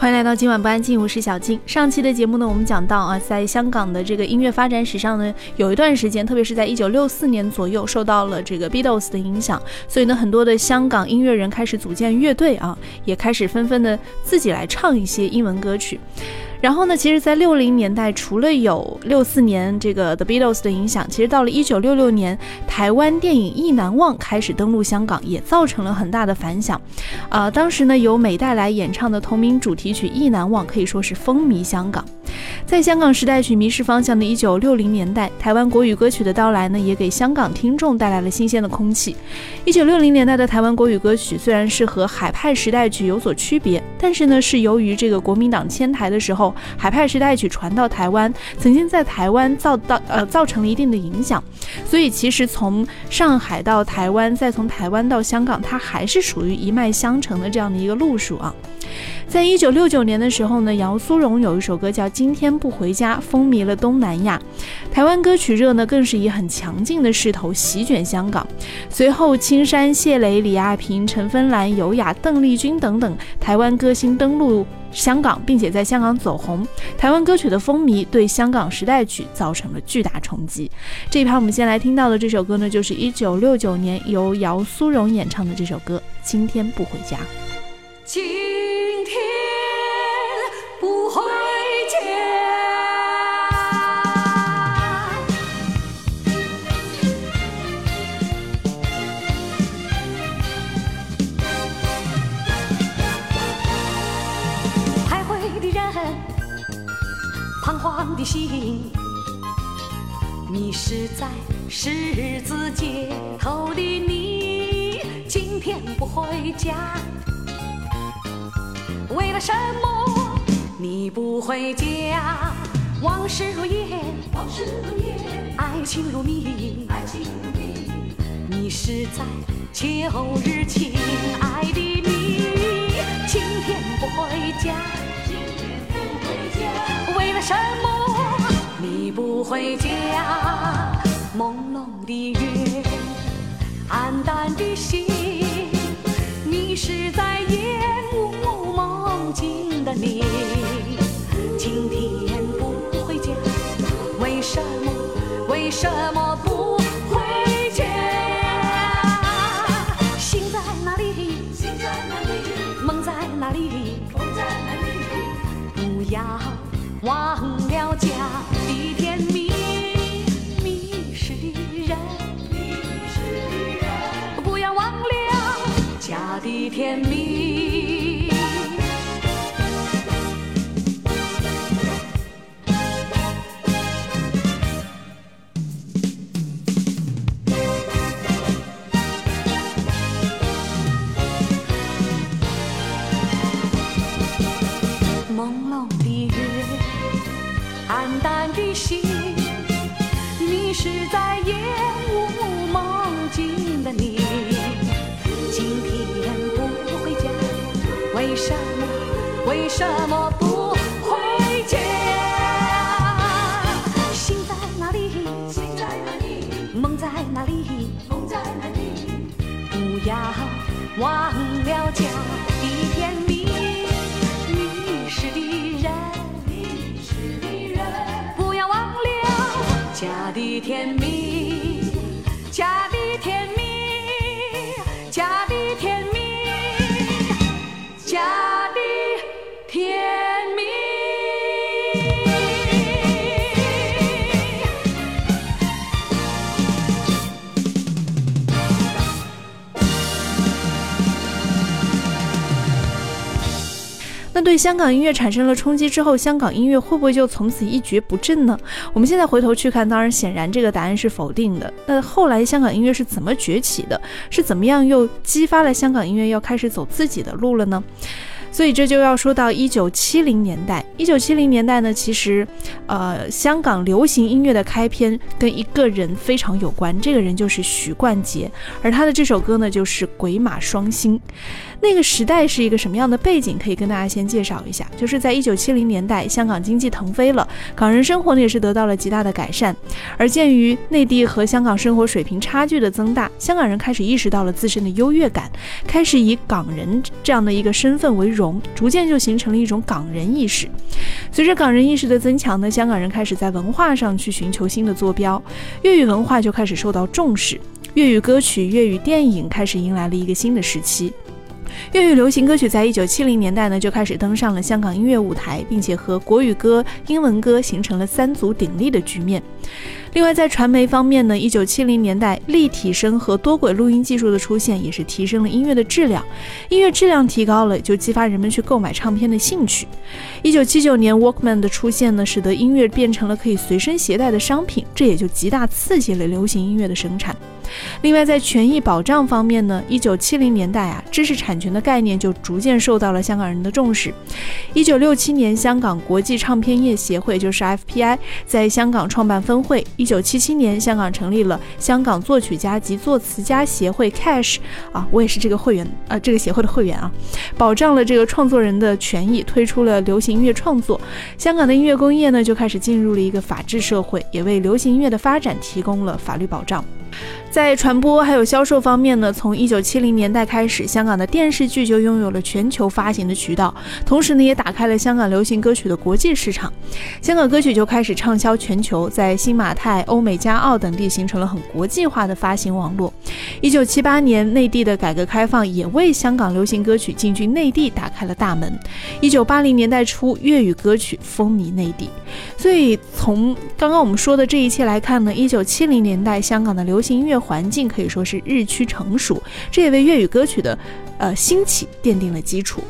欢迎来到今晚不安静，我是小静。上期的节目呢，我们讲到啊，在香港的这个音乐发展史上呢，有一段时间，特别是在一九六四年左右，受到了这个 Beatles 的影响，所以呢，很多的香港音乐人开始组建乐队啊，也开始纷纷的自己来唱一些英文歌曲。然后呢，其实，在六零年代，除了有六四年这个 The Beatles 的影响，其实到了一九六六年，台湾电影《意难忘》开始登陆香港，也造成了很大的反响。啊，当时呢，由美代来演唱的同名主题曲《意难忘》可以说是风靡香港。在香港时代曲迷失方向的一九六零年代，台湾国语歌曲的到来呢，也给香港听众带来了新鲜的空气。一九六零年代的台湾国语歌曲虽然是和海派时代曲有所区别，但是呢，是由于这个国民党迁台的时候。海派时代曲传到台湾，曾经在台湾造到呃造成了一定的影响，所以其实从上海到台湾，再从台湾到香港，它还是属于一脉相承的这样的一个路数啊。在一九六九年的时候呢，姚苏蓉有一首歌叫《今天不回家》，风靡了东南亚。台湾歌曲热呢，更是以很强劲的势头席卷香港。随后，青山、谢磊、李亚平、陈芬兰、尤雅、邓丽君等等台湾歌星登陆香港，并且在香港走红。台湾歌曲的风靡对香港时代曲造成了巨大冲击。这一盘我们先来听到的这首歌呢，就是一九六九年由姚苏蓉演唱的这首歌《今天不回家》。彷徨的心迷失在十字街头的你，今天不回家，为了什么你不回家？往事如烟，往事如烟，爱情如谜，爱情如谜，迷失在秋日亲爱的回家，朦胧的月，黯淡的心，迷失在夜幕梦境的你，今天不回家，为什么？为什么 can be 那对香港音乐产生了冲击之后，香港音乐会不会就从此一蹶不振呢？我们现在回头去看，当然显然这个答案是否定的。那后来香港音乐是怎么崛起的？是怎么样又激发了香港音乐要开始走自己的路了呢？所以这就要说到一九七零年代。一九七零年代呢，其实，呃，香港流行音乐的开篇跟一个人非常有关，这个人就是许冠杰，而他的这首歌呢，就是《鬼马双星》。那个时代是一个什么样的背景？可以跟大家先介绍一下，就是在一九七零年代，香港经济腾飞了，港人生活呢也是得到了极大的改善。而鉴于内地和香港生活水平差距的增大，香港人开始意识到了自身的优越感，开始以港人这样的一个身份为荣。逐渐就形成了一种港人意识。随着港人意识的增强呢，香港人开始在文化上去寻求新的坐标，粤语文化就开始受到重视，粤语歌曲、粤语电影开始迎来了一个新的时期。粤语流行歌曲在一九七零年代呢就开始登上了香港音乐舞台，并且和国语歌、英文歌形成了三足鼎立的局面。另外，在传媒方面呢，一九七零年代立体声和多轨录音技术的出现，也是提升了音乐的质量。音乐质量提高了，就激发人们去购买唱片的兴趣。一九七九年，Walkman 的出现呢，使得音乐变成了可以随身携带的商品，这也就极大刺激了流行音乐的生产。另外，在权益保障方面呢，一九七零年代啊，知识产权的概念就逐渐受到了香港人的重视。一九六七年，香港国际唱片业协会就是 FPI 在香港创办分会。一九七七年，香港成立了香港作曲家及作词家协会 Cash 啊，我也是这个会员啊，这个协会的会员啊，保障了这个创作人的权益，推出了流行音乐创作。香港的音乐工业呢，就开始进入了一个法治社会，也为流行音乐的发展提供了法律保障。在传播还有销售方面呢，从一九七零年代开始，香港的电视剧就拥有了全球发行的渠道，同时呢，也打开了香港流行歌曲的国际市场，香港歌曲就开始畅销全球，在新马泰、欧美加澳等地形成了很国际化的发行网络。一九七八年，内地的改革开放也为香港流行歌曲进军内地打开了大门。一九八零年代初，粤语歌曲风靡内地。所以从刚刚我们说的这一切来看呢，一九七零年代香港的流行音乐环境可以说是日趋成熟，这也为粤语歌曲的呃兴起奠定了基础。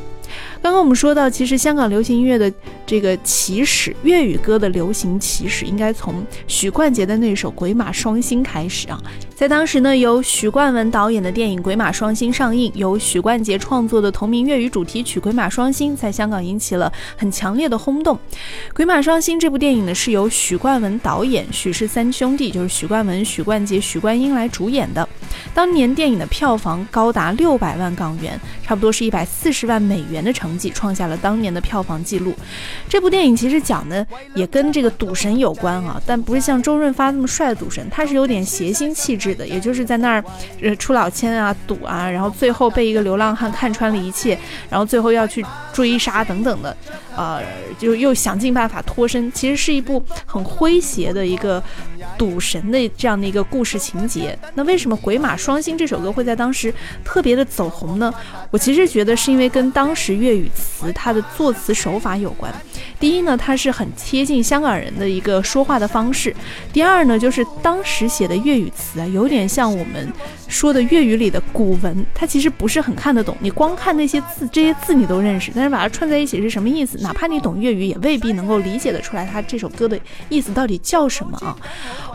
刚刚我们说到，其实香港流行音乐的这个起始，粤语歌的流行起始，应该从许冠杰的那首《鬼马双星》开始啊。在当时呢，由许冠文导演的电影《鬼马双星》上映，由许冠杰创作的同名粤语主题曲《鬼马双星》在香港引起了很强烈的轰动。《鬼马双星》这部电影呢，是由许冠文导演、许氏三兄弟，就是许冠文、许冠杰、许冠英来主演的。当年电影的票房高达六百万港元，差不多是一百四十万美元的成成绩，创下了当年的票房纪录。这部电影其实讲的也跟这个赌神有关啊，但不是像周润发那么帅的赌神，他是有点邪心气质的，也就是在那儿呃出老千啊赌啊，然后最后被一个流浪汉看穿了一切，然后最后要去追杀等等的，呃，就又想尽办法脱身。其实是一部很诙谐的一个赌神的这样的一个故事情节。那为什么《鬼马双星》这首歌会在当时特别的走红呢？我其实觉得是因为跟当时粤语语词它的作词手法有关。第一呢，它是很贴近香港人的一个说话的方式；第二呢，就是当时写的粤语词啊，有点像我们说的粤语里的古文，它其实不是很看得懂。你光看那些字，这些字你都认识，但是把它串在一起是什么意思？哪怕你懂粤语，也未必能够理解得出来它这首歌的意思到底叫什么啊！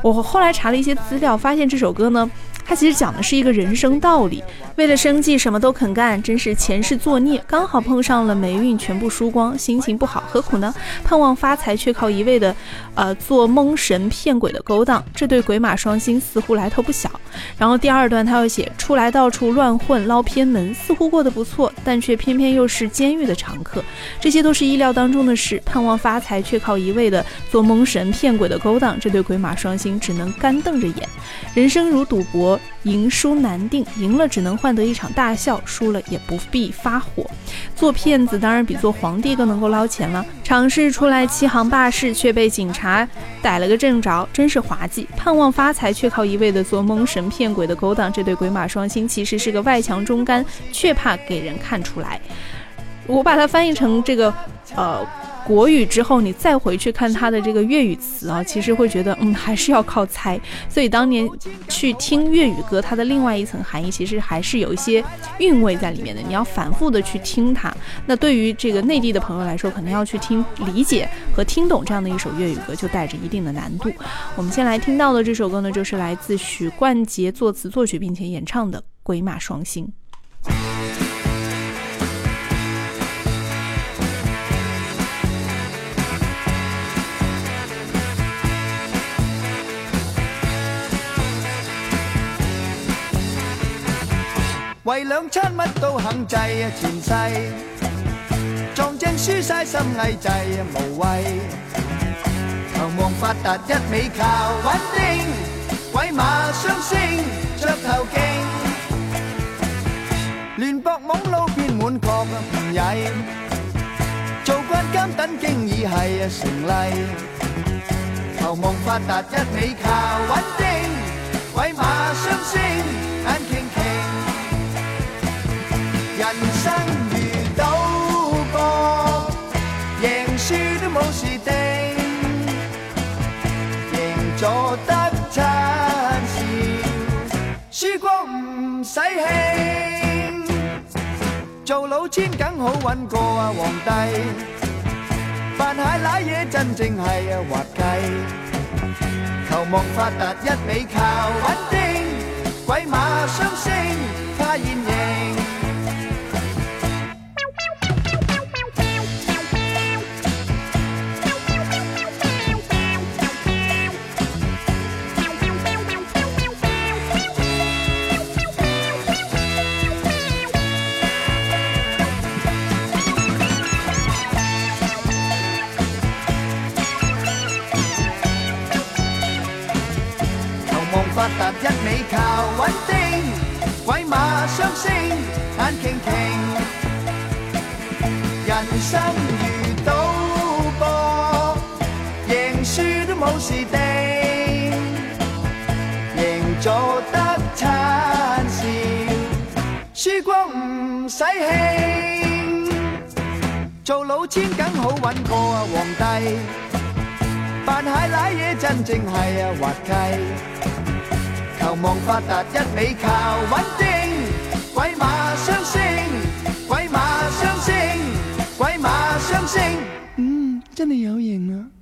我后来查了一些资料，发现这首歌呢。它其实讲的是一个人生道理，为了生计什么都肯干，真是前世作孽，刚好碰上了霉运全部输光，心情不好，何苦呢？盼望发财却靠一味的，呃，做蒙神骗鬼的勾当，这对鬼马双星似乎来头不小。然后第二段他要写出来到处乱混捞偏门，似乎过得不错，但却偏偏又是监狱的常客，这些都是意料当中的事。盼望发财却靠一味的做蒙神骗鬼的勾当，这对鬼马双星只能干瞪着眼。人生如赌博。赢输难定，赢了只能换得一场大笑，输了也不必发火。做骗子当然比做皇帝更能够捞钱了。尝试出来欺行霸市，却被警察逮了个正着，真是滑稽。盼望发财，却靠一味的做蒙神骗鬼的勾当，这对鬼马双星其实是个外强中干，却怕给人看出来。我把它翻译成这个，呃。国语之后，你再回去看它的这个粤语词啊，其实会觉得，嗯，还是要靠猜。所以当年去听粤语歌，它的另外一层含义，其实还是有一些韵味在里面的。你要反复的去听它。那对于这个内地的朋友来说，可能要去听理解和听懂这样的一首粤语歌，就带着一定的难度。我们先来听到的这首歌呢，就是来自许冠杰作词作曲并且演唱的《鬼马双星》。为两餐乜都肯制啊，前世。撞正输晒心翳制啊，无谓。强旺发达一味靠稳定，鬼马双星着头劲，乱搏懵路变。滿確唔曳，做慣監等经已係成例，求望发达一味靠稳定，鬼馬雙星冇事定，贏咗得餐笑，输光唔使气，做老千梗好揾过啊皇帝，扮蟹賴嘢真正系啊滑稽，求望发达一味靠稳定，鬼馬雙星他現使气，做老千梗好揾過啊皇帝。扮蟹賴嘢真正係啊滑稽，求望發達一味靠稳定，鬼馬雙星，鬼馬雙星，鬼馬雙星，嗯，真係有型啊！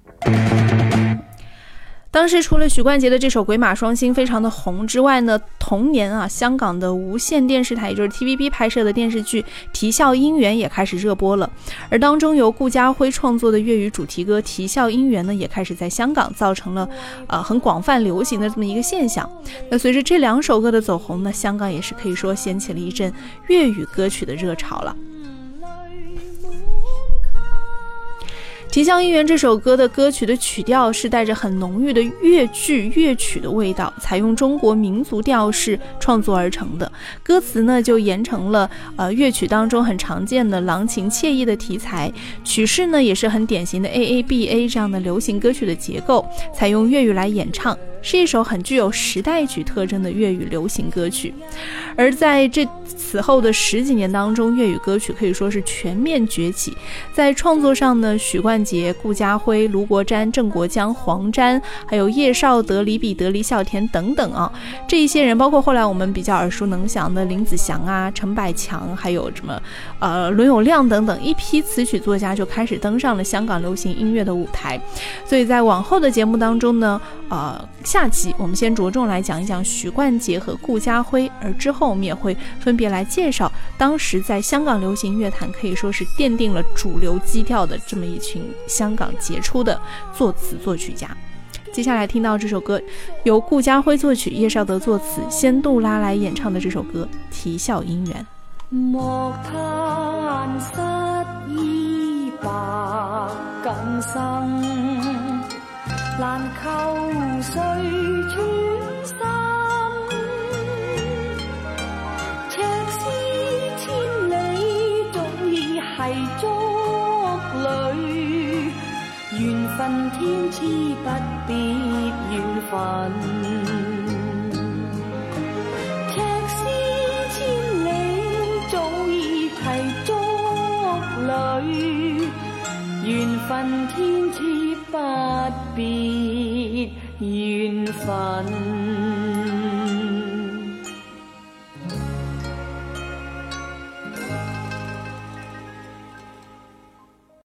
当时除了许冠杰的这首《鬼马双星》非常的红之外呢，同年啊，香港的无线电视台，也就是 TVB 拍摄的电视剧《啼笑姻缘》也开始热播了。而当中由顾嘉辉创作的粤语主题歌《啼笑姻缘》呢，也开始在香港造成了呃很广泛流行的这么一个现象。那随着这两首歌的走红呢，香港也是可以说掀起了一阵粤语歌曲的热潮了。《啼笑姻缘》这首歌的歌曲的曲调是带着很浓郁的越剧乐曲的味道，采用中国民族调式创作而成的。歌词呢就沿承了呃乐曲当中很常见的郎情妾意的题材，曲式呢也是很典型的 A A B A 这样的流行歌曲的结构，采用粤语来演唱，是一首很具有时代曲特征的粤语流行歌曲。而在这此后的十几年当中，粤语歌曲可以说是全面崛起。在创作上呢，许冠杰、顾家辉、卢国沾、郑国江、黄沾，还有叶绍德、李彼得、李小田等等啊，这一些人，包括后来我们比较耳熟能详的林子祥啊、陈百强，还有什么呃伦永亮等等一批词曲作家就开始登上了香港流行音乐的舞台。所以在往后的节目当中呢，呃，下集我们先着重来讲一讲许冠杰和顾嘉辉，而之后我们也会分别来介绍当时在香港流行乐坛可以说是奠定了主流基调的这么一群香港杰出的作词作曲家。接下来听到这首歌，由顾嘉辉作曲、叶绍德作词、仙杜拉来演唱的这首歌《啼笑姻缘》。莫叹失意白更生，難求誰轉心。赤絲千里，早已係竹裏，緣分天賜不必緣分。赤絲千里，早已係竹裏，緣分天賜不必缘分。